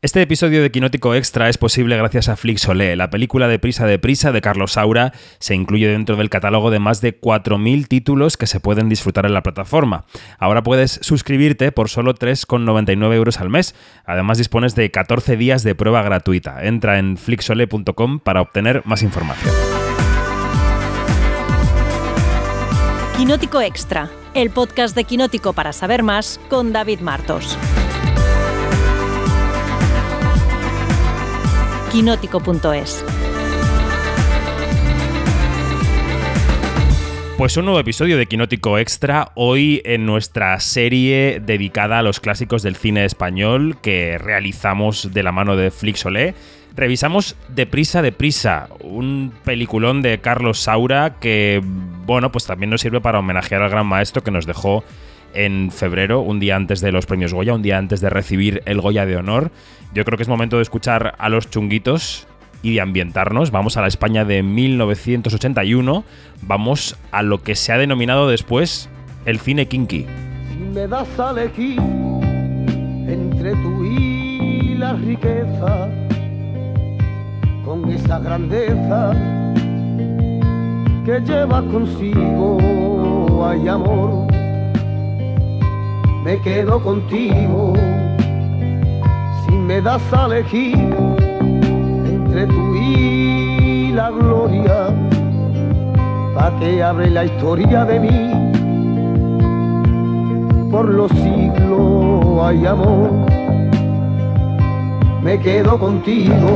Este episodio de Quinótico Extra es posible gracias a Flixolé. La película de Prisa de Prisa de Carlos Saura se incluye dentro del catálogo de más de 4.000 títulos que se pueden disfrutar en la plataforma. Ahora puedes suscribirte por solo 3,99 euros al mes. Además dispones de 14 días de prueba gratuita. Entra en flixolé.com para obtener más información. Quinótico Extra, el podcast de Quinótico para saber más con David Martos. quinótico.es. Pues un nuevo episodio de Quinótico Extra, hoy en nuestra serie dedicada a los clásicos del cine español que realizamos de la mano de Flixolé. Revisamos Deprisa, Deprisa, un peliculón de Carlos Saura que, bueno, pues también nos sirve para homenajear al gran maestro que nos dejó en febrero, un día antes de los premios Goya, un día antes de recibir el Goya de Honor. Yo creo que es momento de escuchar a los chunguitos y de ambientarnos. Vamos a la España de 1981, vamos a lo que se ha denominado después el cine kinky. Si me das a elegir entre tú y la riqueza, con esa grandeza que lleva consigo, hay amor, me quedo contigo si me das a elegir entre tú y la gloria, pa' que abre la historia de mí. Por los siglos hay amor, me quedo contigo.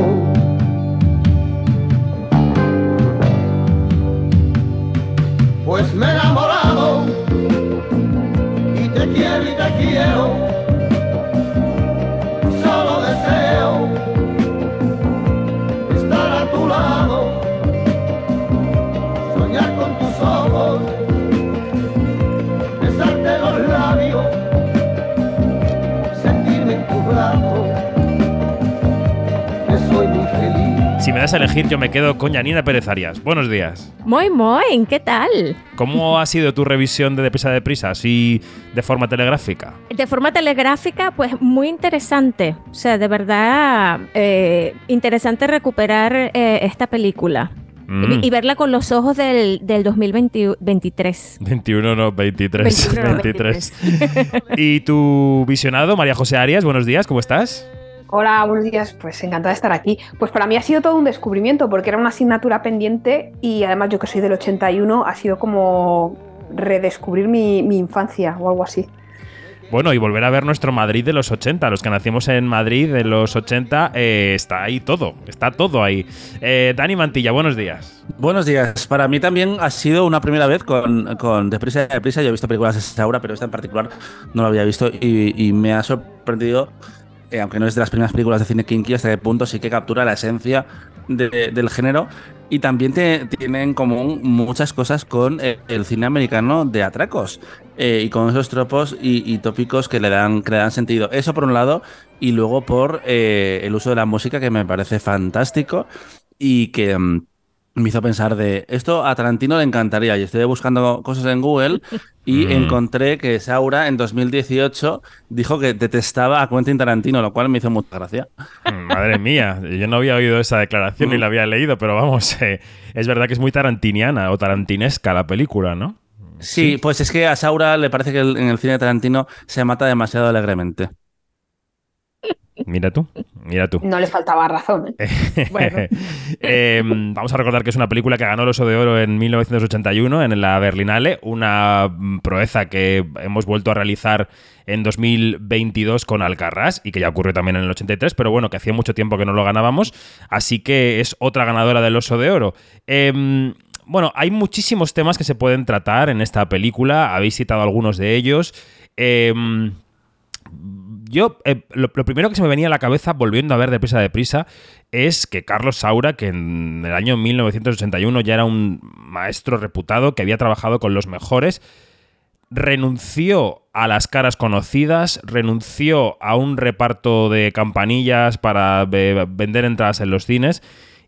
Pues me he te quiero. Solo deseo estar a tu lado, soñar con tus ojos, das a elegir, yo me quedo con Yanina Pérez Arias. Buenos días. Muy, muy, ¿qué tal? ¿Cómo ha sido tu revisión de Deprisa de Prisa, así de forma telegráfica? De forma telegráfica, pues muy interesante. O sea, de verdad, eh, interesante recuperar eh, esta película. Mm. Y, y verla con los ojos del, del 2023. 21 no, 23. 21 no, 23. ¿Y tu visionado, María José Arias? Buenos días, ¿cómo estás? Hola, buenos días. Pues encantada de estar aquí. Pues para mí ha sido todo un descubrimiento porque era una asignatura pendiente y además yo que soy del 81 ha sido como redescubrir mi, mi infancia o algo así. Bueno, y volver a ver nuestro Madrid de los 80. Los que nacimos en Madrid de los 80, eh, está ahí todo. Está todo ahí. Eh, Dani Mantilla, buenos días. Buenos días. Para mí también ha sido una primera vez con, con Deprisa y Deprisa. Yo he visto películas de Saura, pero esta en particular no la había visto y, y me ha sorprendido, eh, aunque no es de las primeras películas de cine kinky, hasta qué punto sí que captura la esencia de- del género. Y también te, tiene en común muchas cosas con eh, el cine americano de atracos eh, y con esos tropos y, tópicos que le, dan, que le dan sentido. Eso por un lado, y luego por el uso de la música que me parece fantástico y que mm, me hizo pensar de esto a Tarantino le encantaría. Y estoy buscando cosas en Google y Mm. encontré que Saura en 2018 dijo que detestaba a Quentin Tarantino, lo cual me hizo mucha gracia. Mm, Madre mía, yo no había oído esa declaración ni la había leído, pero vamos, eh, es verdad que es muy tarantiniana o tarantinesca la película, ¿no? Sí, pues es que a Saura le parece que en el cine de Tarantino se mata demasiado alegremente. Mira tú, mira tú. No le faltaba razón. ¿eh? Bueno. Eh, vamos a recordar que es una película que ganó el Oso de Oro en 1981 en la Berlinale, una mm, proeza que hemos vuelto a realizar en 2022 con Alcarrás y que ya ocurrió también en el 83, pero bueno, que hacía mucho tiempo que no lo ganábamos, así que es otra ganadora del Oso de Oro. Em, bueno, hay muchísimos temas que se pueden tratar en esta película, habéis citado algunos de ellos. Em, yo, eh, lo, primero que se me venía a la cabeza, volviendo a ver Deprisa Deprisa, es que Carlos Saura, que en el año 1981 ya era un maestro reputado, que había trabajado con los mejores, renunció a las caras conocidas, renunció a un reparto de campanillas para eh, vender entradas en los cines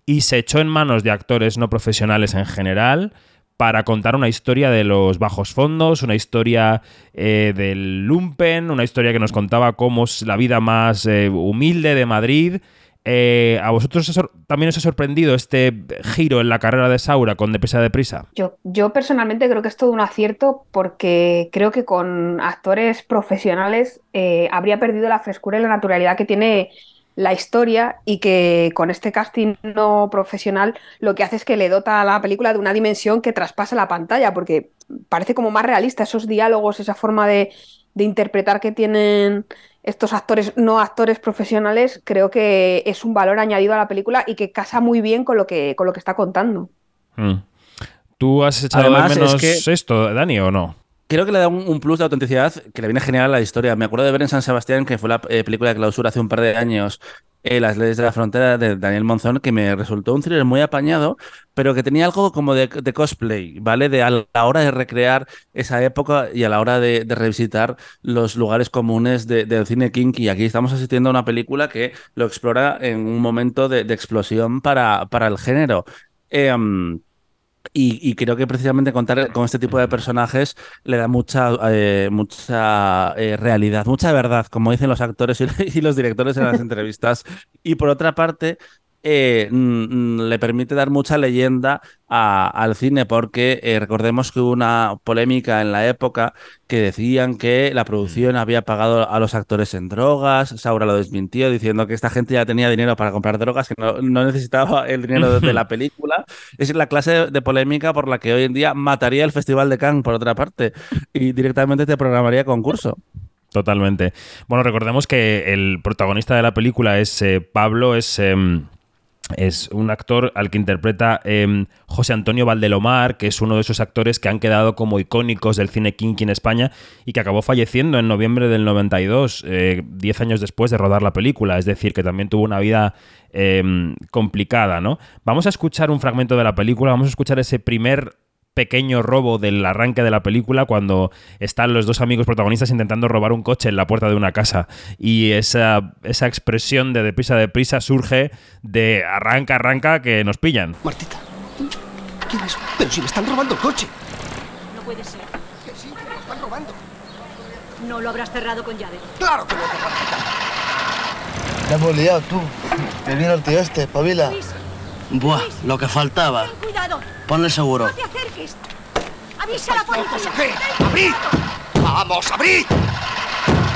y se echó en manos de actores no profesionales en general para contar una historia de los bajos fondos, una historia eh, del lumpen, una historia que nos contaba cómo es la vida más eh, humilde de Madrid. Eh, ¿A vosotros también os ha sorprendido este giro en la carrera de Saura con Deprisa Deprisa? Yo, yo personalmente creo que es todo un acierto porque creo que con actores profesionales habría perdido la frescura y la naturalidad que tiene la historia y que con este casting no profesional lo que hace es que le dota a la película de una dimensión que traspasa la pantalla porque parece como más realista esos diálogos, esa forma de, de interpretar que tienen estos actores no actores profesionales, creo que es un valor añadido a la película y que casa muy bien con lo que, con lo que está contando. Mm. ¿Tú has echado Además, de es menos que- esto, Dani, o no? Creo que le da un, plus de autenticidad que le viene genial a la historia. Me acuerdo de ver en San Sebastián, que fue la eh, película de clausura hace un par de años, eh, Las leyes de la frontera de Daniel Monzón, que me resultó un thriller muy apañado, pero que tenía algo como de, de cosplay, ¿vale? De a la hora de recrear esa época y a la hora de, de revisitar los lugares comunes de- del cine kinky. Aquí estamos asistiendo a una película que lo explora en un momento de, de explosión para, para el género. Em, y, y creo que precisamente contar con este tipo de personajes le da mucha, eh, mucha eh, realidad, mucha verdad, como dicen los actores y, y los directores en las entrevistas. Y por otra parte, eh, mm, mm, le permite dar mucha leyenda a- al cine, porque eh, recordemos que hubo una polémica en la época que decían que la producción había pagado a los actores en drogas. Saura lo desmintió diciendo que esta gente ya tenía dinero para comprar drogas, que no, no necesitaba el dinero de, de la película. Es la clase de, de polémica por la que hoy en día mataría el Festival de Cannes, por otra parte, y directamente te programaría concurso. Totalmente. Bueno, recordemos que el protagonista de la película es eh, Pablo, es, em, es un actor al que interpreta em, José Antonio Valdelomar, que es uno de esos actores que han quedado como icónicos del cine kinky en España y que acabó falleciendo en noviembre del 92, eh, 10 años después de rodar la película. Es decir, que también tuvo una vida em, complicada, ¿no? Vamos a escuchar un fragmento de la película, vamos a escuchar ese primer pequeño robo del arranque de la película cuando están los dos amigos protagonistas intentando robar un coche en la puerta de una casa y esa, esa expresión de deprisa deprisa surge de arranca arranca que nos pillan. Martita, ¿quién es? Pero si le están robando el coche. No puede ser. Que sí, que lo están robando. No lo habrás cerrado con llave. Claro que lo hace Martita. La hemos liado tú. Que vino el tío este, pabila. Luis, Buah, lo que faltaba. Cuidado. Ponle seguro. No te acerques. Avisa a la policía. ¿Qué? ¡Abrid! ¡Vamos, abrid!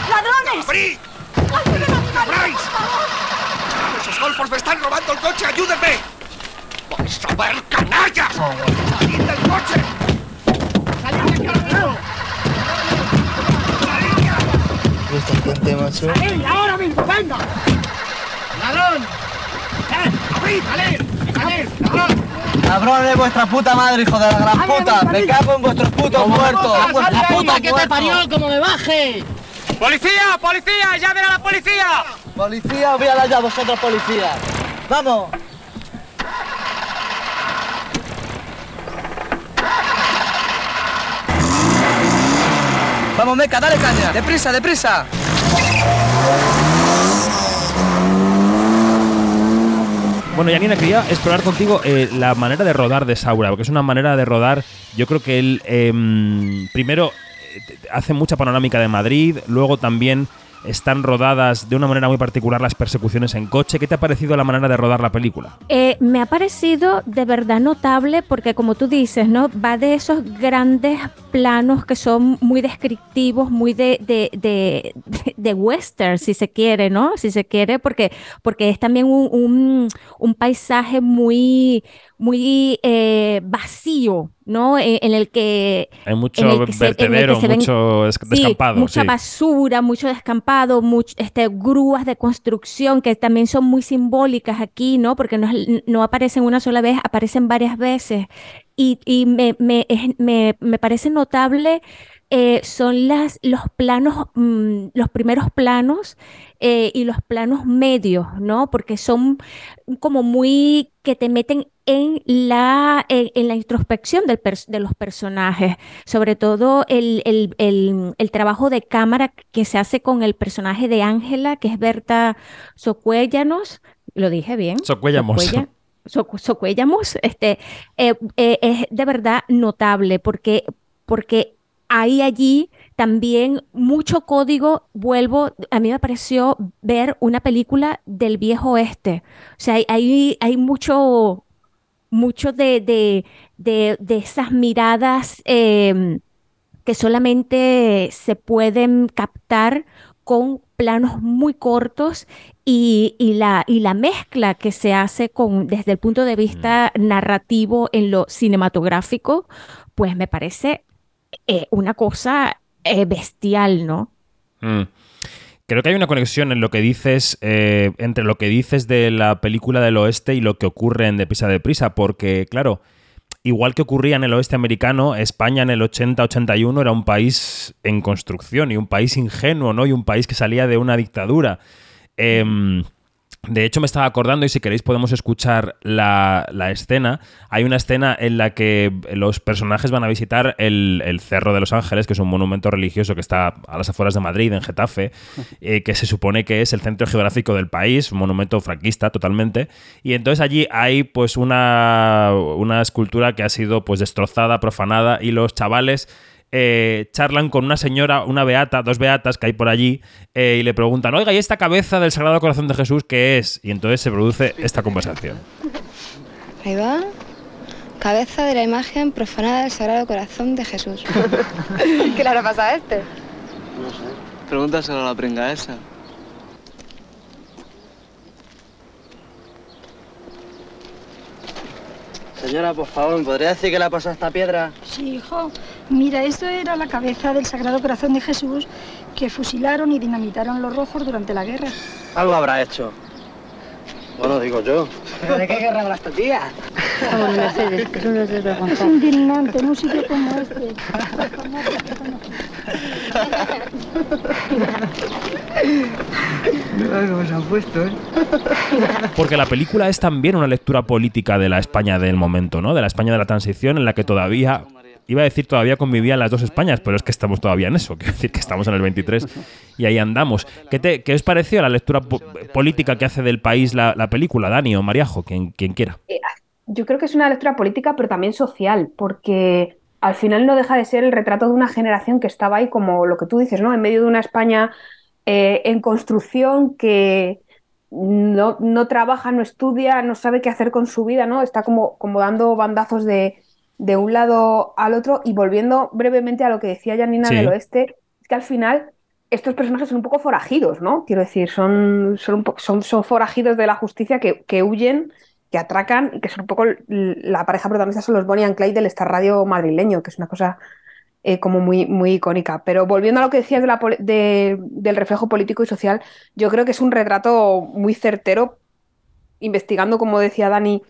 ¡Ladrones! ¡Abrid! ¡Ayuden a mi marido, ¡Abráis! por favor! ¡Esos golfos me están robando el coche! ¡Ayúdenme! ¡Vais a ver, canallas! ¡Salid del coche! ¡Salid de aquí ahora mismo! ¡Salid ya! Y esta gente, macho. ¡Salid ahora mismo! ¡Venga! ¡Ladrón! ¡Eh! ¡Abrid! ¡Salid! ¡Salid! ¡Ladrón! Cabrón de vuestra puta madre, hijo de la gran puta. Me cago en vuestros putos muertos. La puta que te parió, como me baje. ¡Policía! ¡Policía! ¡Llamen a la policía! Policía, voy a dar ya a vosotros, policía. Vamos. Vamos, Meca, dale caña. Deprisa, deprisa. Bueno, Janina, quería explorar contigo eh, la manera de rodar de Saura, porque es una manera de rodar, yo creo que él em, primero eh, hace mucha panorámica de Madrid, luego también están rodadas de una manera muy particular las persecuciones en coche. ¿Qué te ha parecido la manera de rodar la película? Eh, me ha parecido de verdad notable porque como tú dices, ¿no? Va de esos grandes planos que son muy descriptivos, muy de, de, de, western, si se quiere, ¿no? Si se quiere, porque, porque es también un, un- un paisaje muy, muy eh, vacío, ¿no? En, en el que Hay mucho en el que se- en el que vertedero, se ven- mucho Sí, descampado. mucha sí. basura, mucho descampado, este, grúas de construcción que también son muy simbólicas aquí, ¿no? Porque no, no aparecen una sola vez, aparecen varias veces. Y, y me, me, me- me parece notable, eh, son las, los planos, mm, los primeros planos eh, y los planos medios, ¿no? Porque son como muy que te meten en la, en, en la introspección del de los personajes, sobre todo el, el- el- el trabajo de cámara que se hace con el personaje de Ángela, que es Berta Socuéllanos, lo dije bien. Socuéllamos. Socuella- Socuellamos, este, eh, eh, es de verdad notable porque, porque hay allí también mucho código, vuelvo, a mí me pareció ver una película del viejo oeste. O sea, hay, hay, hay mucho, mucho de, de, de, de esas miradas eh, que solamente se pueden captar con planos muy cortos y, y, la, y la mezcla que se hace con, desde el punto de vista narrativo en lo cinematográfico, pues me parece eh, una cosa eh, bestial, ¿no? Mm. Creo que hay una conexión en lo que dices, eh, entre lo que dices de la película del oeste y lo que ocurre en Deprisa Deprisa, porque, claro, igual que ocurría en el oeste americano, España en el 80-81 era un país en construcción y un país ingenuo, ¿no? Y un país que salía de una dictadura. Eh, de hecho, me estaba acordando, y si queréis podemos escuchar la, la, escena. Hay una escena en la que los personajes van a visitar el, el, Cerro de los Ángeles, que es un monumento religioso que está a las afueras de Madrid, en Getafe, eh, que se supone que es el centro geográfico del país, un monumento franquista totalmente. Y entonces allí hay pues una, una escultura que ha sido pues destrozada, profanada, y los chavales eh, charlan con una señora, una beata, dos beatas que hay por allí, eh, y le preguntan, oiga, ¿y esta cabeza del Sagrado Corazón de Jesús qué es? Y entonces se produce esta conversación. Ahí va. Cabeza de la imagen profanada del Sagrado Corazón de Jesús. ¿Qué le habrá pasado a este? No sé. Pregúntaselo a la pringa esa. Señora, por favor, ¿me podría decir qué le ha pasado a esta piedra? Sí, hijo. Mira, esto era la cabeza del Sagrado Corazón de Jesús que fusilaron y dinamitaron los rojos durante la guerra. Algo habrá hecho. Bueno, digo yo. ¿Pero de qué guerra hablas tu tía? Mercedes, que Es indignante en un sitio como este. ¿Cómo se han puesto, eh? Porque la película es también una lectura política de la España del momento, ¿no? De la España de la transición en la que todavía iba a decir todavía convivían las dos Españas, pero es que estamos todavía en eso. Quiero decir que estamos en el 23 y ahí andamos. ¿Qué, te, qué os pareció la lectura po política que hace del país la, la película, Dani o Mariajo, quien, quien quiera? Eh, yo creo que es una lectura política, pero también social, porque al final no deja de ser el retrato de una generación que estaba ahí, como lo que tú dices, ¿no? En medio de una España eh, en construcción que no, no, trabaja, no estudia, no sabe qué hacer con su vida, ¿no? Está como, como dando bandazos de de un lado al otro y volviendo brevemente a lo que decía Janina sí. del oeste, es que al final estos personajes son un poco forajidos, ¿no? Quiero decir, son, son, un son, son forajidos de la justicia que, que, huyen, que atracan y que son un poco la pareja protagonista son los Bonnie and Clyde del Star Radio madrileño, que es una cosa eh, como muy, muy icónica. Pero volviendo a lo que decías de la, de, del reflejo político y social, yo creo que es un retrato muy certero, investigando, como decía Dani,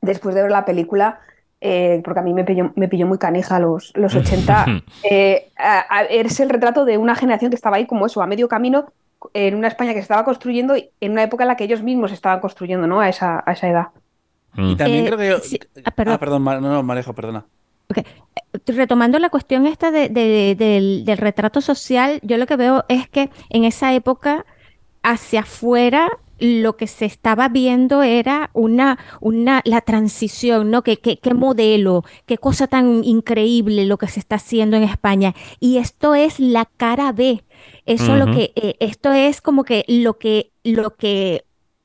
después de ver la película, eh, porque a mí me pilló, me pilló muy canija los, los 80, eh, a, a, es el retrato de una generación que estaba ahí como eso, a medio camino, en una España que se estaba construyendo en una época en la que ellos mismos estaban construyendo, ¿no? A esa, a esa edad. Y también eh, creo que yo... Sí. Ah, perdón, ah, perdón no, no, Marejo, perdona. Okay. Retomando la cuestión esta de, de, de, del, del retrato social, yo lo que veo es que en esa época hacia afuera lo que se estaba viendo era una, una la transición, ¿no? ¿Qué, qué, qué modelo, qué cosa tan increíble lo que se está haciendo en España. Y esto es la cara B. Eso uh -huh. lo que, eh, esto es como que lo que, lo que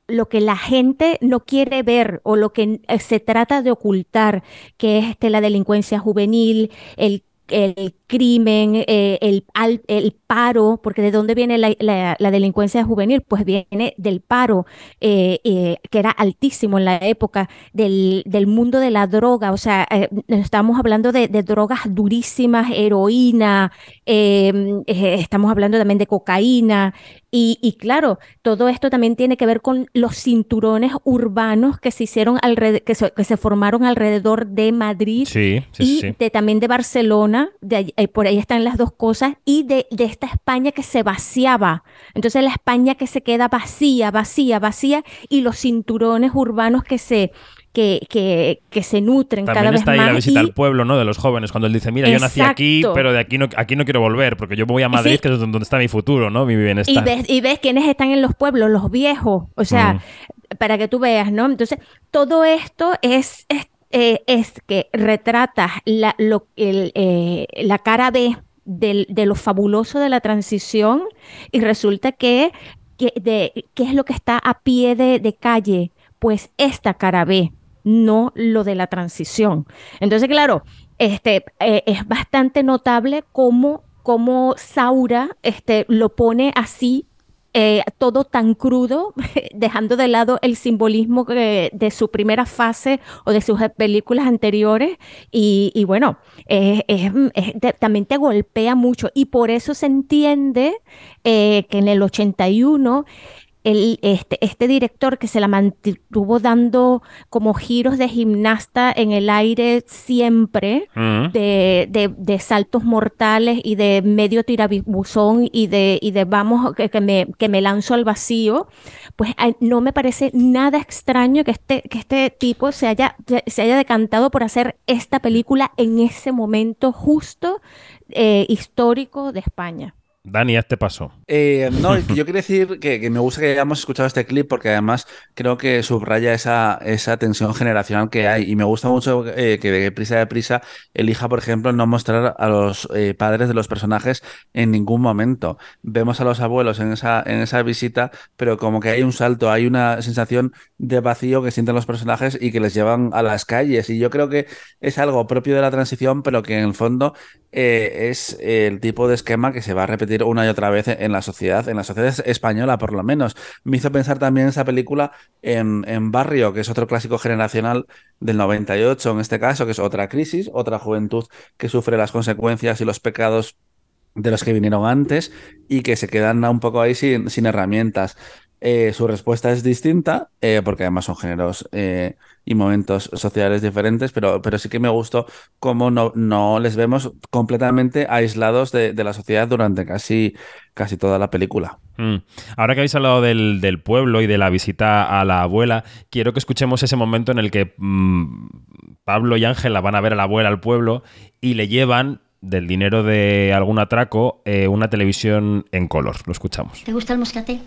lo que la gente no quiere ver o lo que eh, se trata de ocultar, que es este, la delincuencia juvenil, el el crimen, eh, el, al, el, paro, porque ¿de dónde viene la, la, delincuencia juvenil? Pues viene del paro, eh, eh, que era altísimo en la época, del, del mundo de la droga, o sea, estamos hablando de, drogas durísimas, heroína, estamos hablando también de cocaína, y, y, claro, todo esto también tiene que ver con los cinturones urbanos que se hicieron alrededor, que se, que se formaron alrededor de Madrid sí, sí, y sí. De, también de Barcelona, de, eh, por ahí están las dos cosas, y de, de, esta España que se vaciaba. Entonces la España que se queda vacía, vacía, vacía, y los cinturones urbanos que se, que, que, que, se nutren También cada vez está ahí más. la visita y... al pueblo, ¿no? De los jóvenes, cuando él dice, mira, Exacto. yo nací aquí, pero de aquí no, aquí no quiero volver, porque yo voy a Madrid, sí. que es donde está mi futuro, ¿no? Mi bienestar. Y ves, y ves quiénes están en los pueblos, los viejos, o sea, mm para que tú veas, ¿no? Entonces, todo esto es, es, eh, es que retrata la, lo, el, eh, la cara B del- de lo fabuloso de la transición y resulta que, que de, ¿qué es lo que está a pie de, de calle? Pues esta cara B, no lo de la transición. Entonces, claro, este, eh, es bastante notable cómo, cómo Saura este, lo pone así eh, todo tan crudo, dejando de lado el simbolismo de su primera fase o de sus películas anteriores. Y, bueno, también te golpea mucho. Y por eso se entiende eh, que en el 81 el, este, este director que se la mantuvo dando como giros de gimnasta en el aire siempre, Mm. de, de- de saltos mortales y de medio tirabuzón y de, y de vamos, que, que me, que me lanzo al vacío, pues no me parece nada extraño que este, que este tipo se haya, se haya decantado por hacer esta película en ese momento justo eh, histórico de España. Dani, ya te pasó. Eh, no, yo quiero decir que, que me gusta que hayamos escuchado este clip porque además creo que subraya esa, esa tensión generacional que hay y me gusta mucho eh, que de prisa de prisa elija, por ejemplo, no mostrar a los eh, padres de los personajes en ningún momento. Vemos a los abuelos en esa, en esa visita, pero como que hay un salto, hay una sensación de vacío que sienten los personajes y que les llevan a las calles y yo creo que es algo propio de la transición, pero que en el fondo es el tipo de esquema que se va a repetir una y otra vez en la sociedad, en la sociedad española por lo menos. Me hizo pensar también esa película en, en Barrio, que es otro clásico generacional del 98 en este caso, que es otra crisis, otra juventud que sufre las consecuencias y los pecados de los que vinieron antes y que se quedan un poco ahí sin, sin herramientas. Eh, su respuesta es distinta, eh, porque además son géneros eh, y momentos sociales diferentes, pero, pero sí que me gustó cómo no, no les vemos completamente aislados de, de la sociedad durante casi, casi toda la película. Mm. Ahora que habéis hablado del, del pueblo y de la visita a la abuela, quiero que escuchemos ese momento en el que mm, Pablo y Ángela van a ver a la abuela al pueblo y le llevan del dinero de algún atraco eh, una televisión en color. Lo escuchamos. ¿Te gusta el moscatel?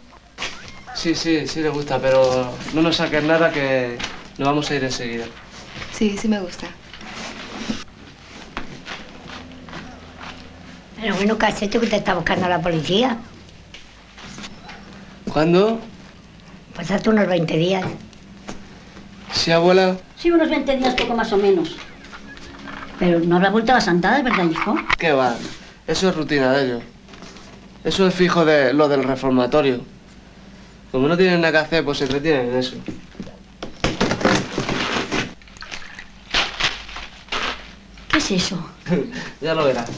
Sí, sí, sí le gusta, pero no nos saques nada que nos vamos a ir enseguida. Sí, sí me gusta. Pero bueno, ¿qué has hecho que te está buscando la policía? ¿Cuándo? Pues hace unos 20 días. Sí, abuela. Sí, unos 20 días, poco más o menos. Pero no habrá vuelto a las andadas, ¿verdad, hijo? ¿Qué va? Eso es rutina de ellos. Eso es fijo de lo del reformatorio. Como no tienen nada que hacer, pues se entretienen en eso. ¿Qué es eso? ya lo verás.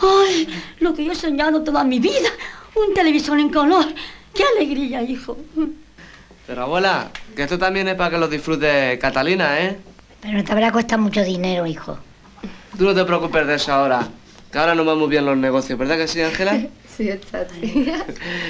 ¡Ay! Lo que yo he soñado toda mi vida. Un televisor en color. ¡Qué alegría, hijo! Pero abuela, que esto también es para que lo disfrute Catalina, ¿eh? Pero te habrá costado mucho dinero, hijo. Tú no te preocupes de eso ahora. Que ahora no van muy bien los negocios, ¿verdad que sí, Ángela? Sí.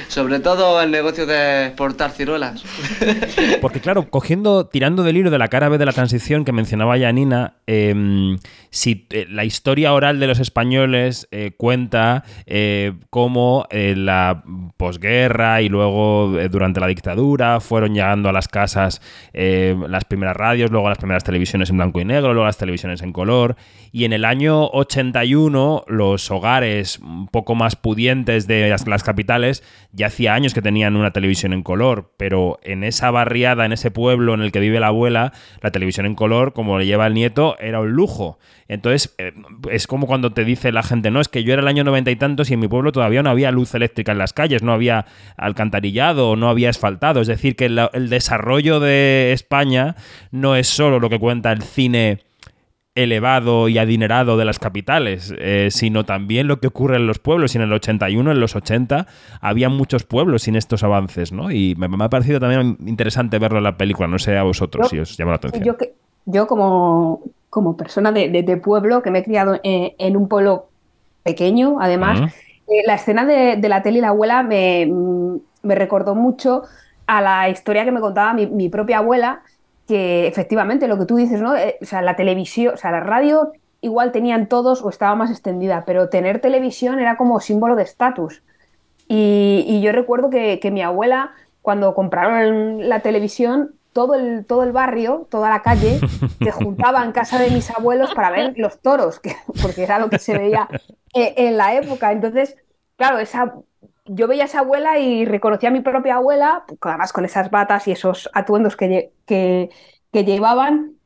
Sobre todo el negocio de exportar ciruelas. Porque claro, cogiendo, tirando del hilo de la cara B de la transición que mencionaba Janina, eh, si eh, la historia oral de los españoles eh, cuenta eh, cómo eh, la posguerra y luego eh, durante la dictadura fueron llegando a las casas eh, las primeras radios, luego las primeras televisiones en blanco y negro, luego las televisiones en color, y en el año 81 los hogares un poco más pudientes de las, capitales ya hacía años que tenían una televisión en color, pero en esa barriada, en ese pueblo en el que vive la abuela, la televisión en color, como le lleva el nieto, era un lujo. Entonces, eh, es como cuando te dice la gente, no, es que yo era el año noventa y tantos y en mi pueblo todavía no había luz eléctrica en las calles, no había alcantarillado, no había asfaltado. Es decir, que el desarrollo de España no es solo lo que cuenta el cine elevado y adinerado de las capitales, eh, sino también lo que ocurre en los pueblos. Y en el 81, en los 80, había muchos pueblos sin estos avances, ¿no? Y me, me ha parecido también interesante verlo en la película. No sé a vosotros Yo- si os llama la atención. Yo, como, como persona de, de- de pueblo, que me he criado en, en un pueblo pequeño, además, eh, la escena de, de la tele y la abuela me, me recordó mucho a la historia que me contaba mi, mi propia abuela, que efectivamente lo que tú dices, ¿no? Eh, o sea, la televisión, o sea, la radio igual tenían todos o estaba más extendida, pero tener televisión era como símbolo de estatus. Y, y yo recuerdo que, que mi abuela, cuando compraron la televisión, todo el, todo el barrio, toda la calle, se juntaba en casa de mis abuelos para ver los toros, que, porque era lo que se veía eh, en la época. Entonces, claro, esa, yo veía a esa abuela y reconocía a mi propia abuela, además con esas batas y esos atuendos que, que, que llevaban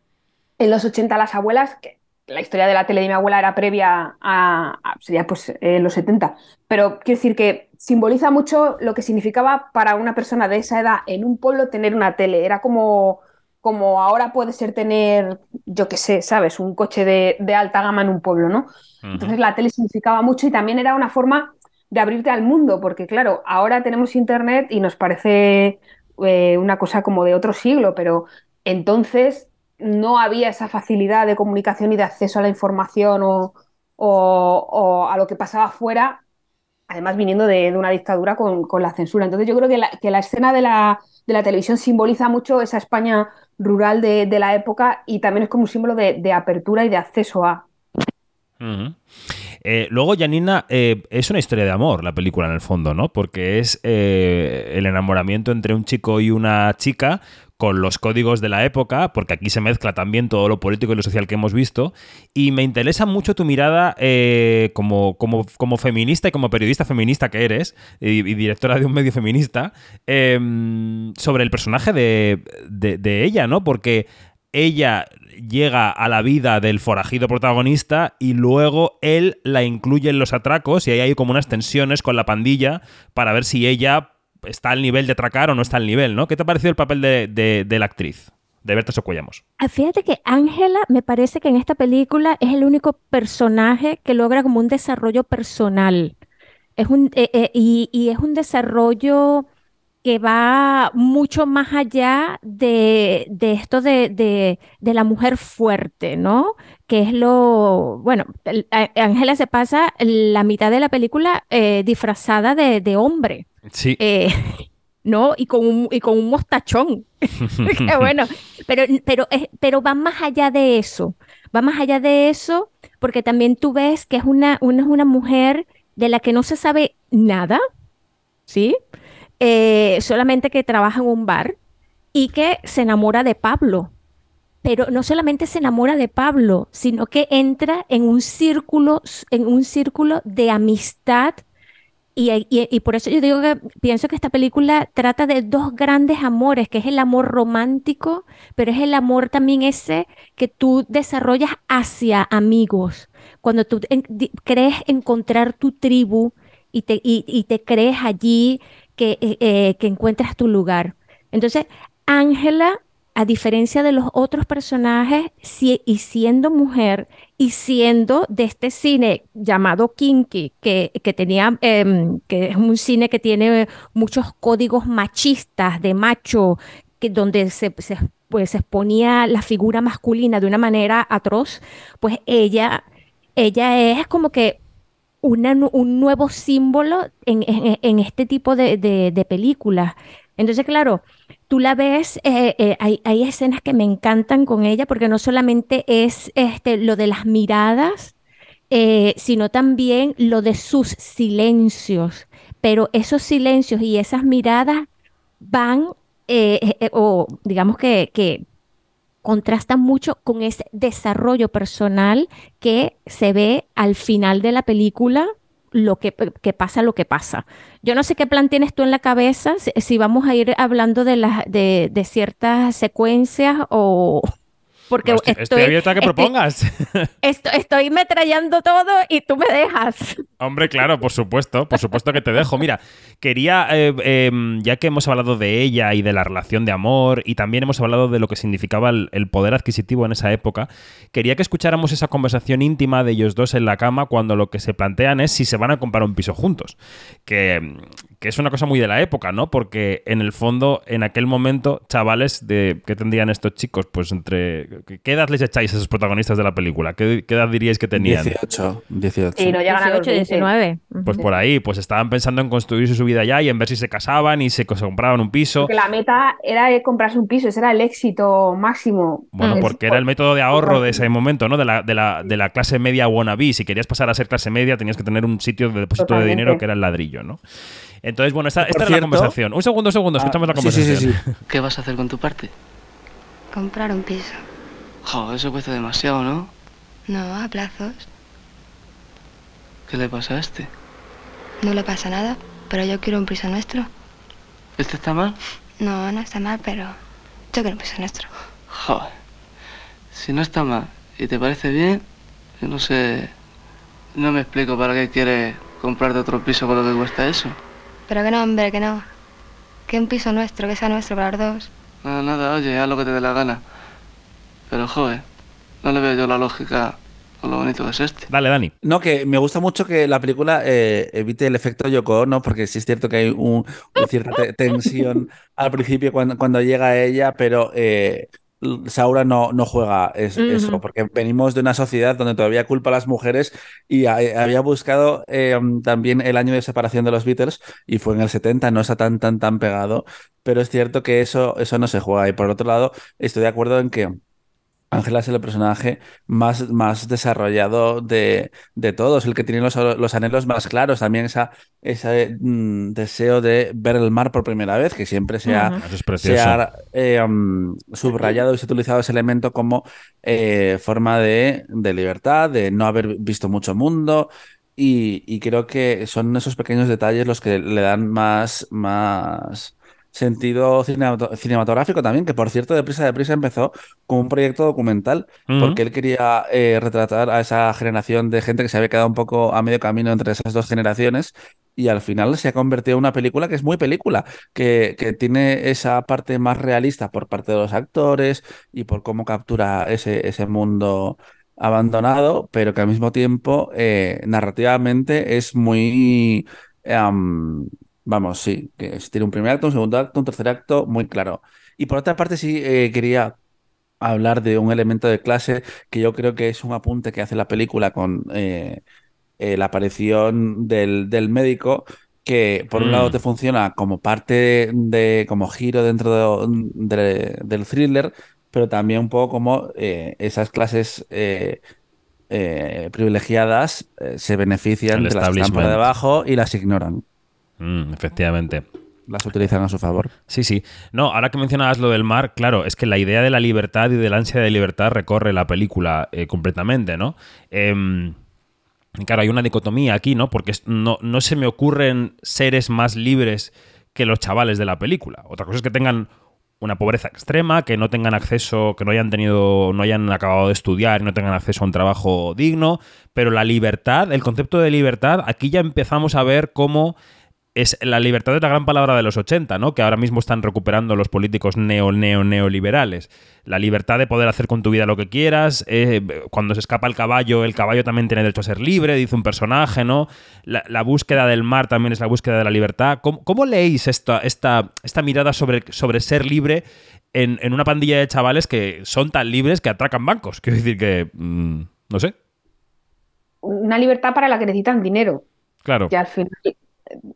en los 80 las abuelas, que la historia de la tele de mi abuela era previa a, a- sería pues en los 70, pero quiero decir que simboliza mucho lo que significaba para una persona de esa edad en un pueblo tener una tele, era como, como ahora puede ser tener, yo qué sé, ¿sabes? Un coche de, de alta gama en un pueblo, ¿no? Entonces la tele significaba mucho y también era una forma de abrirte al mundo, porque claro, ahora tenemos internet y nos parece eh, una cosa como de otro siglo, pero entonces no había esa facilidad de comunicación y de acceso a la información o, o- a lo que pasaba afuera, además viniendo de, una dictadura con, con la censura. Entonces yo creo que la, que la escena de la, de la televisión simboliza mucho esa España rural de, de la época y también es como un símbolo de, apertura y de acceso a... Eh, luego, Janina, eh, es una historia de amor la película en el fondo, ¿no? Porque es eh, el enamoramiento entre un chico y una chica con los códigos de la época, porque aquí se mezcla también todo lo político y lo social que hemos visto. Y me interesa mucho tu mirada eh, como, como, como feminista y como periodista feminista que eres, y, directora de un medio feminista, eh, sobre el personaje de- de ella, ¿no? Porque ella llega a la vida del forajido protagonista y luego él la incluye en los atracos y ahí hay como unas tensiones con la pandilla para ver si ella está al nivel de atracar o no está al nivel, ¿no? ¿Qué te ha parecido el papel de, de- la actriz? De Berta Socuellamos. Ah, Fíjate que Ángela me parece que en esta película es el único personaje que logra como un desarrollo personal. Es un, eh, eh, y, y es un desarrollo que va mucho más allá de, de esto de, de- de la mujer fuerte, ¿no? Que es lo, bueno, Ángela se pasa la mitad de la película eh, disfrazada de, de hombre. Sí. Eh, ¿no? Y con un, y con un mostachón. Qué bueno. Pero, pero, es- pero va más allá de eso. Va más allá de eso, porque también tú ves que es una, una, es una mujer de la que no se sabe nada, ¿sí? Eh, solamente que trabaja en un bar y que se enamora de Pablo. Pero no solamente se enamora de Pablo, sino que entra en un círculo, en un círculo de amistad y, y- por eso yo digo que pienso que esta película trata de dos grandes amores, que es el amor romántico, pero es el amor también ese que tú desarrollas hacia amigos. Cuando tú crees encontrar tu tribu y te, y te crees allí que, eh, eh, que encuentras tu lugar. Entonces, Ángela, a diferencia de los otros personajes, si- y siendo mujer y siendo de este cine llamado kinky, que, que tenía, em, que es un cine que tiene muchos códigos machistas de macho, que donde se, se, pues, se exponía la figura masculina de una manera atroz, pues ella, ella es como que un nuevo símbolo en, este tipo de, de- de películas. Entonces, claro, tú la ves, eh, eh, hay, escenas que me encantan con ella porque no solamente es este, lo de las miradas, eh, sino también lo de sus silencios. Pero esos silencios y esas miradas van, o digamos que contrastan mucho con ese desarrollo personal que se ve al final de la película, lo que, que pasa, lo que pasa. Yo no sé qué plan tienes tú en la cabeza, si, si vamos a ir hablando de, las de, de ciertas secuencias o... Porque No, estoy, estoy abierto a que estoy- propongas. esto- estoy metrallando todo y tú me dejas. Hombre, claro, por supuesto, por supuesto que te dejo. Mira, quería, eh, eh, ya que hemos hablado de ella y de la relación de amor, y también hemos hablado de lo que significaba el, el poder adquisitivo en esa época, quería que escucháramos esa conversación íntima de ellos dos en la cama cuando lo que se plantean es si se van a comprar un piso juntos. Que, que es una cosa muy de la época, ¿no? Porque en el fondo, en aquel momento, chavales, de ¿qué tendrían estos chicos? Pues entre... ¿Qué edad les echáis a esos protagonistas de la película? ¿Qué, qué edad diríais que tenían? 18, 18. Sí, no llegan a los 18, 20. 19. Pues por ahí, pues estaban pensando en construirse su vida allá y en ver si se casaban y se, se compraban un piso. Porque la meta era eh, comprarse un piso, ese era el éxito máximo. Bueno, Es- porque era el método de ahorro de ese momento, ¿no? De la, de la, de la clase media wannabe. Si querías pasar a ser clase media, tenías que tener un sitio de depósito de dinero que era el ladrillo, ¿no? Entonces, bueno, esta, esta es la conversación. Un segundo, un segundo, escuchamos la Ah, sí, sí, conversación. sí, sí. ¿Qué vas a hacer con tu parte? Comprar un piso. Jo, eso cuesta demasiado, ¿no? No, a plazos. ¿Qué le pasa a este? No le pasa nada, pero yo quiero un piso nuestro. ¿Este está mal? No, no está mal, pero yo quiero un piso nuestro. Joder. Si no está mal y te parece bien, yo no sé. No me explico para qué quieres comprarte otro piso con lo que cuesta eso. Pero que no, hombre, que no. Que un piso nuestro, que sea nuestro para los dos. Nada, nada, oye, haz lo que te dé la gana. Pero, joder, no le veo yo la lógica a lo bonito que es este. Dale, Dani. No, que me gusta mucho que la película eh, evite el efecto Yoko Ono, porque sí es cierto que hay un, una cierta te- tensión al principio cuando, cuando llega ella, pero eh, Saura no, no juega es- eso, porque venimos de una sociedad donde todavía culpa a las mujeres y ha- había buscado eh, también el año de separación de los Beatles y fue en el 70, no está tan, tan, tan pegado, pero es cierto que eso, eso no se juega. Y por otro lado, estoy de acuerdo en que... Ángela es el personaje más, más desarrollado de, de todos, el que tiene los, los anhelos más claros, también esa, ese mm, deseo de ver el mar por primera vez, que siempre se ha, es se eh, mm, subrayado y se ha utilizado ese elemento como eh, forma de, de libertad, de no haber visto mucho mundo. Y, y creo que son esos pequeños detalles los que le dan más, más sentido cinemato- cinematográfico también, que por cierto, Deprisa Deprisa empezó como un proyecto documental, porque él quería eh, retratar a esa generación de gente que se había quedado un poco a medio camino entre esas dos generaciones. Y al final se ha convertido en una película que es muy película, que, que tiene esa parte más realista por parte de los actores y por cómo captura ese, ese mundo abandonado, pero que al mismo tiempo eh, narrativamente es muy, vamos, sí, que tiene un primer acto, un segundo acto, un tercer acto muy claro. Y por otra parte sí eh, quería hablar de un elemento de clase que yo creo que es un apunte que hace la película con eh, eh, la aparición del, del médico, que por un Mm. lado te funciona como parte de, como giro dentro de- de- del thriller, pero también un poco como eh, esas clases privilegiadas se benefician El de las que están por debajo y las ignoran, Mm, efectivamente. las utilizan a su favor. Sí, sí. No, ahora que mencionabas lo del mar, claro, es que la idea de la libertad y del ansia de libertad recorre la película eh, completamente, ¿no? Em, claro, hay una dicotomía aquí, ¿no? Porque no, no se me ocurren seres más libres que los chavales de la película. Otra cosa es que tengan una pobreza extrema, que no tengan acceso, que no hayan tenido, no hayan acabado de estudiar y no tengan acceso a un trabajo digno, pero la libertad, el concepto de libertad, aquí ya empezamos a ver cómo es la libertad es la gran palabra de los 80, ¿no? Que ahora mismo están recuperando los políticos neo, neo, neoliberales. La libertad de poder hacer con tu vida lo que quieras. eh, cuando se escapa el caballo, el caballo también tiene derecho a ser libre, dice un personaje, ¿no? La, la búsqueda del mar también es la búsqueda de la libertad. ¿Cómo, cómo leéis esta, esta, esta mirada sobre, sobre ser libre en, en una pandilla de chavales que son tan libres que atracan bancos? Quiero decir que. mm, no sé. Una libertad para la que necesitan dinero. Claro. Y al final,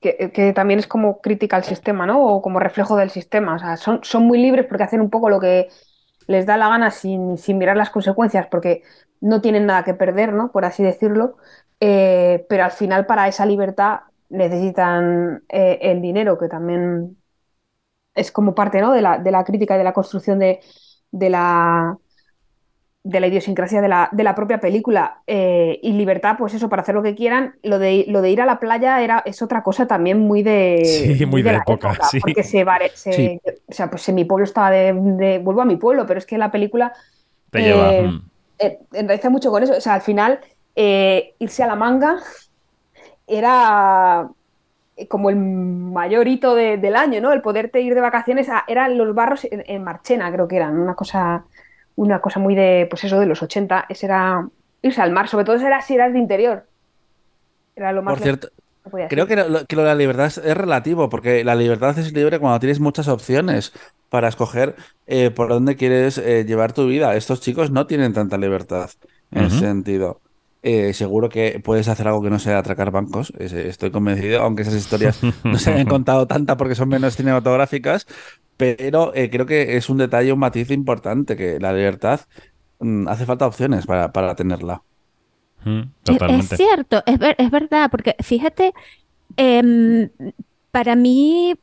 que, también es como crítica al sistema, ¿no? O como reflejo del sistema. O sea, son, son muy libres porque hacen un poco lo que les da la gana sin, sin mirar las consecuencias, porque no tienen nada que perder, ¿no? Por así decirlo. Eh, pero al final, para esa libertad, necesitan eh, el dinero, que también es como parte, ¿no? De la, de la crítica y de la construcción de, de la de la idiosincrasia de la, de la propia película eh, y libertad, pues eso, para hacer lo que quieran. Lo de, lo de ir a la playa era, es otra cosa también muy de, Sí, muy de la época, sí. porque se, se- Sí. o sea, pues en mi pueblo estaba de, de- vuelvo a mi pueblo, pero es que la película Te lleva. eh, mm. eh, enraiza mucho con eso. O sea, al final, eh, irse a la manga era como el mayor hito de- del año, ¿no? El poderte ir de vacaciones a- eran los barros en, en Marchena, creo que eran, una cosa, una cosa muy de, pues eso, de los 80, ese era irse al mar, sobre todo era si eras de interior. Era lo más Por cierto, que Creo que lo, que lo de la libertad es, es relativo, porque la libertad es libre cuando tienes muchas opciones para escoger eh, por dónde quieres eh, llevar tu vida. Estos chicos no tienen tanta libertad en ese sentido. eh, seguro que puedes hacer algo que no sea atracar bancos. Es- Estoy convencido, aunque esas historias no se han contado tanta porque son menos cinematográficas, pero eh, creo que es un detalle, un matiz importante, que la libertad mm, hace falta opciones para, para tenerla. Mm, Es- Totalmente. Es cierto, es, ver- es verdad, porque fíjate, em, para mí,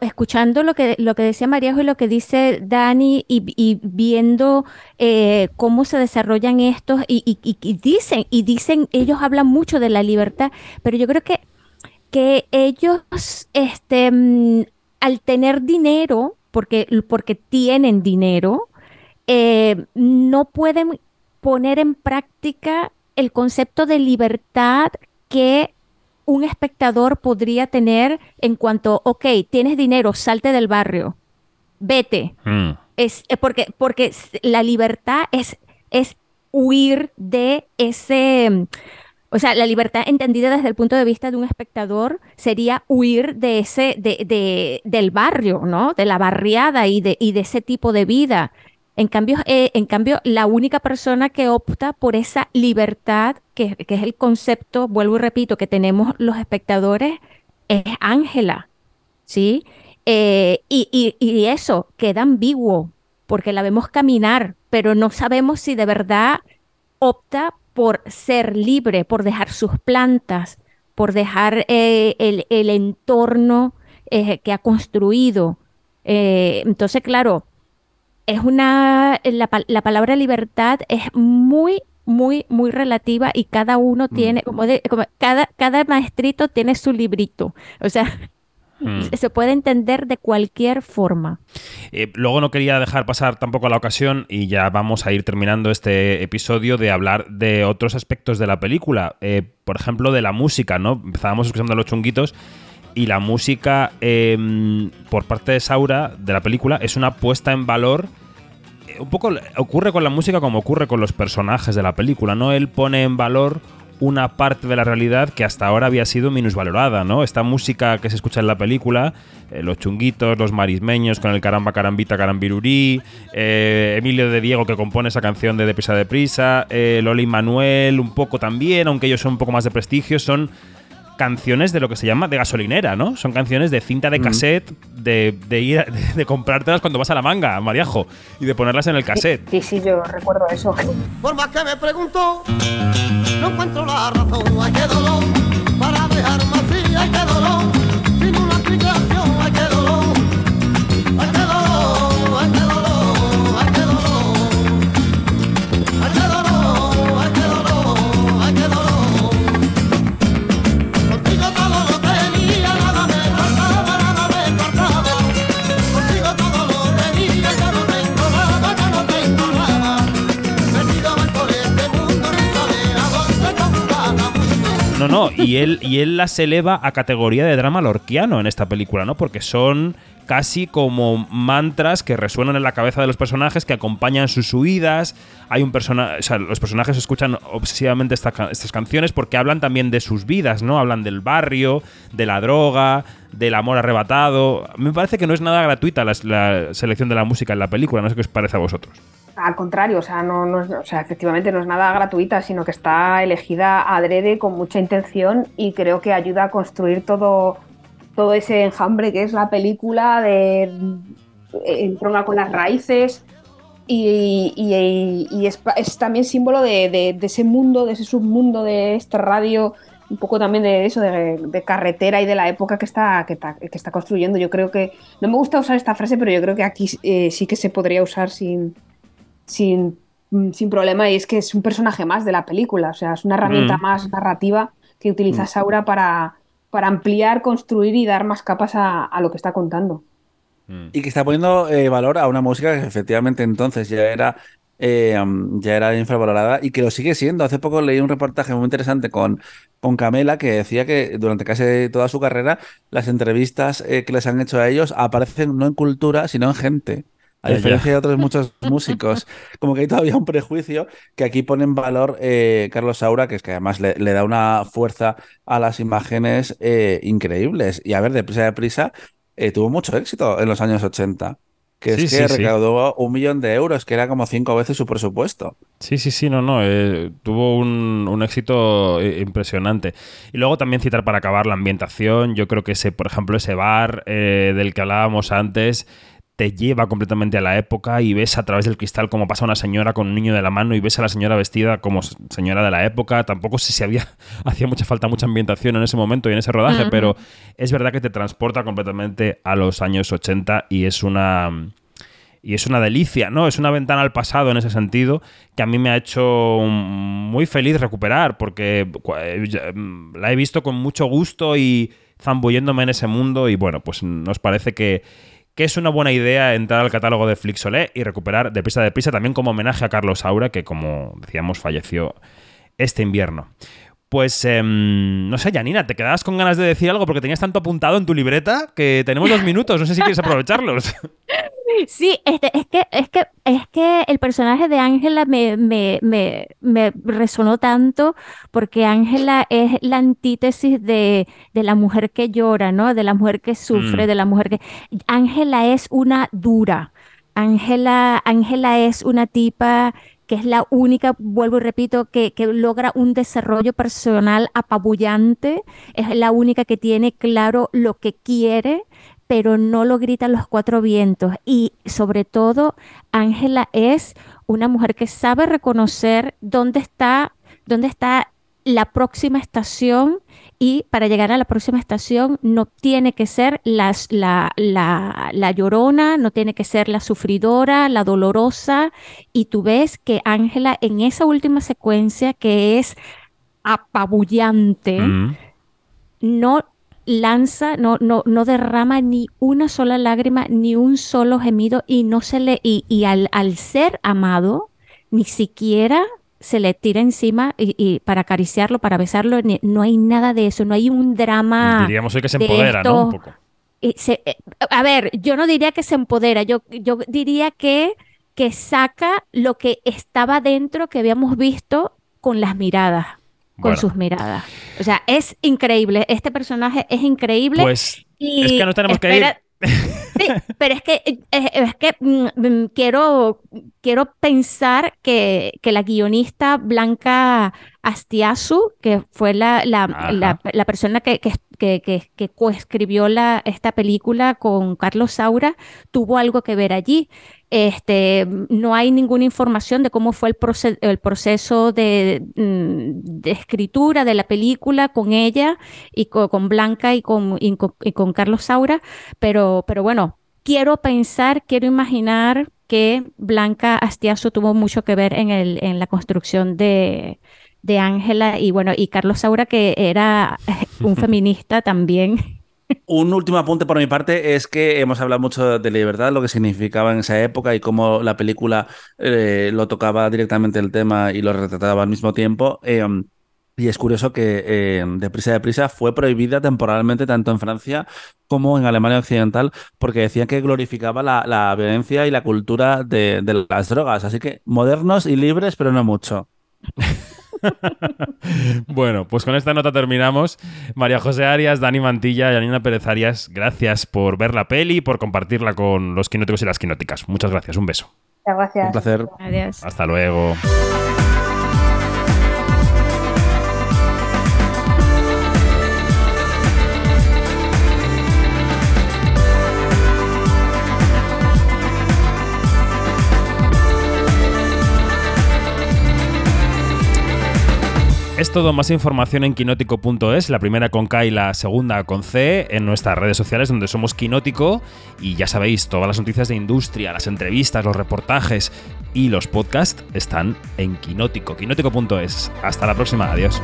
escuchando lo que, lo que decía Maríajo y lo que dice Dani y, y viendo eh, cómo se desarrollan estos y, y- y- y dicen, y dicen, ellos hablan mucho de la libertad, pero yo creo que, que ellos, este, mm, al tener dinero, porque, porque tienen dinero, eh, no pueden poner en práctica el concepto de libertad que un espectador podría tener en cuanto, ok, tienes dinero, salte del barrio, vete. Mm. Es eh, porque, porque la libertad es, es huir de ese, o sea, la libertad entendida desde el punto de vista de un espectador sería huir de ese, de, de- del barrio, ¿no? De la barriada y de, ese tipo de vida. En cambio, eh, en cambio, la única persona que opta por esa libertad, que, que es el concepto, vuelvo y repito, que tenemos los espectadores, es Ángela, ¿sí? Eh, y, y- y eso queda ambiguo, porque la vemos caminar, pero no sabemos si de verdad opta por ser libre, por dejar sus plantas, por dejar eh, el, el entorno eh, que ha construido. Eh, entonces, claro, es una, la, la palabra libertad es muy, muy, muy relativa y cada uno tiene, como de- como cada, cada maestrito tiene su librito. O sea, Mm. se puede entender de cualquier forma. Eh, luego no quería dejar pasar tampoco la ocasión y ya vamos a ir terminando este episodio de hablar de otros aspectos de la película. Eh, por ejemplo, de la música, ¿no? Empezábamos escuchando a los chunguitos y la música eh, por parte de Saura de la película es una puesta en valor. eh, Un poco ocurre con la música como ocurre con los personajes de la película, ¿no? Él pone en valor una parte de la realidad que hasta ahora había sido minusvalorada, ¿no? Esta música que se escucha en la película, eh, los chunguitos, los marismeños con el caramba, carambita, carambirurí, eh, Emilio de Diego que compone esa canción de Deprisa, Deprisa, eh, Lola y Manuel un poco también, aunque ellos son un poco más de prestigio, son canciones de lo que se llama de gasolinera, ¿no? Son canciones de cinta de cassette, de, de ir a- de, de comprártelas cuando vas a la manga, Mariajo, y de ponerlas en el cassette. Sí, sí, yo recuerdo eso. Por más que me pregunto, no encuentro la razón. Ay, qué dolor, para dejarme así, ay, qué dolor. No, no, y él, y él las eleva a categoría de drama lorquiano en esta película, ¿no? Porque son casi como mantras que resuenan en la cabeza de los personajes, que acompañan sus huidas. Hay un personaje, o sea, los personajes escuchan obsesivamente estas canciones porque hablan también de sus vidas, ¿no? Hablan del barrio, de la droga, del amor arrebatado. Me parece que no es nada gratuita la, la selección de la música en la película, no sé qué os parece a vosotros. Al contrario, o sea, no, o sea, efectivamente no es nada gratuita, sino que está elegida adrede con mucha intención y creo que ayuda a construir todo, todo ese enjambre que es la película, de entronca con las raíces y, y- es, también símbolo de, de- ese mundo, de ese submundo de esta radio, un poco también de eso, de, carretera y de la época que está, que, está, que está construyendo. Yo creo que, no me gusta usar esta frase, pero yo creo que aquí eh, sí que se podría usar sin, sin, mm, sin problema y es que es un personaje más de la película, o sea, es una herramienta Mm. más narrativa que utiliza Mm. Saura para, para ampliar, construir y dar más capas a, a lo que está contando. Y que está poniendo eh, valor a una música que efectivamente entonces ya era, eh, ya era infravalorada y que lo sigue siendo. Hace poco leí un reportaje muy interesante con, con Camela que decía que durante casi toda su carrera las entrevistas eh, que les han hecho a ellos aparecen no en cultura, sino en gente. A diferencia de otros muchos músicos, como que hay todavía un prejuicio que aquí pone en valor eh, Carlos Saura, que es que además le, le da una fuerza a las imágenes eh, increíbles. Y a ver, deprisa, deprisa, eh, tuvo mucho éxito en los años 80. que Sí, es que sí. recaudó un millón de euros, que era como cinco veces su presupuesto. Sí, sí, sí, no, no. eh, tuvo un, un éxito impresionante. Y luego también citar para acabar la ambientación. Yo creo que ese, por ejemplo, ese bar eh, del que hablábamos antes te lleva completamente a la época y ves a través del cristal cómo pasa una señora con un niño de la mano y ves a la señora vestida como señora de la época. Tampoco sé si había hacía mucha falta mucha ambientación en ese momento y en ese rodaje, pero es verdad que te transporta completamente a los años 80 y es una y es una delicia, ¿no? Es una ventana al pasado en ese sentido que a mí me ha hecho muy feliz recuperar porque eh, mm, la he visto con mucho gusto y zambulléndome en ese mundo y bueno, pues nos parece que, que es una buena idea entrar al catálogo de Flixolé y recuperar Deprisa Deprisa también como homenaje a Carlos Saura que como decíamos falleció este invierno. Pues em, no sé, Janina, ¿te quedabas con ganas de decir algo porque tenías tanto apuntado en tu libreta que tenemos dos minutos? No sé si quieres aprovecharlos. Sí, este, es que, es que, es que el personaje de Ángela me, me, me, me resonó tanto porque Ángela es la antítesis de, de la mujer que llora, ¿no? De la mujer que sufre, Mm. de la mujer que... Ángela es una dura. Ángela, Ángela es una tipa que es la única, vuelvo y repito, que, que logra un desarrollo personal apabullante, es la única que tiene claro lo que quiere, pero no lo grita a los cuatro vientos. Y sobre todo, Ángela es una mujer que sabe reconocer dónde está, dónde está la próxima estación y para llegar a la próxima estación no tiene que ser las- la, la, la llorona, no tiene que ser la sufridora, la dolorosa. Y tú ves que Ángela en esa última secuencia que es apabullante, Mm. no lanza, no, no, no derrama ni una sola lágrima, ni un solo gemido, y no se le, y, y al, al ser amado, ni siquiera se le tira encima y, y para acariciarlo, para besarlo, no hay nada de eso, no hay un drama. Diríamos hoy que se de empodera, ¿no? Un poco. Y se- eh, a ver, yo no diría que se empodera, yo, yo diría que, que saca lo que estaba dentro que habíamos visto con las miradas, con Bueno. sus miradas. O sea, es increíble, este personaje es increíble. Pues y es que nos tenemos que ir. Sí, pero es que, es que mm, mm, quiero, quiero pensar que, que la guionista Blanca Astiazu, que fue la, la, la- la persona que, que, que, que- coescribió la, esta película con Carlos Saura, tuvo algo que ver allí. Este, no hay ninguna información de cómo fue el, el proceso de, mm, de escritura de la película con ella y co- con, Blanca y con, y con, y con Carlos Saura, pero, pero bueno, quiero pensar, quiero imaginar que Blanca Astiazu tuvo mucho que ver en, el, en la construcción de de Ángela y bueno, y Carlos Saura que era un feminista también. Un último apunte por mi parte es que hemos hablado mucho de libertad, lo que significaba en esa época y cómo la película eh, lo tocaba directamente el tema y lo retrataba al mismo tiempo. Eh, y es curioso que eh, Deprisa Deprisa fue prohibida temporalmente tanto en Francia como en Alemania Occidental porque decían que glorificaba la, la violencia y la cultura de, de las drogas. Así que modernos y libres, pero no mucho. Bueno, pues con esta nota terminamos. María José Arias, Dani Mantilla y Anina Pérez Arias, gracias por ver la peli y por compartirla con los quinóticos y las quinóticas. Muchas gracias, un beso. Muchas gracias. Un placer. Adiós. Hasta luego. Todo, más información en quinótico.es, la primera con K y la segunda con C, en nuestras redes sociales donde somos Quinótico y ya sabéis, todas las noticias de industria, las entrevistas, los reportajes y los podcasts están en Quinótico, quinótico.es. Hasta la próxima, adiós.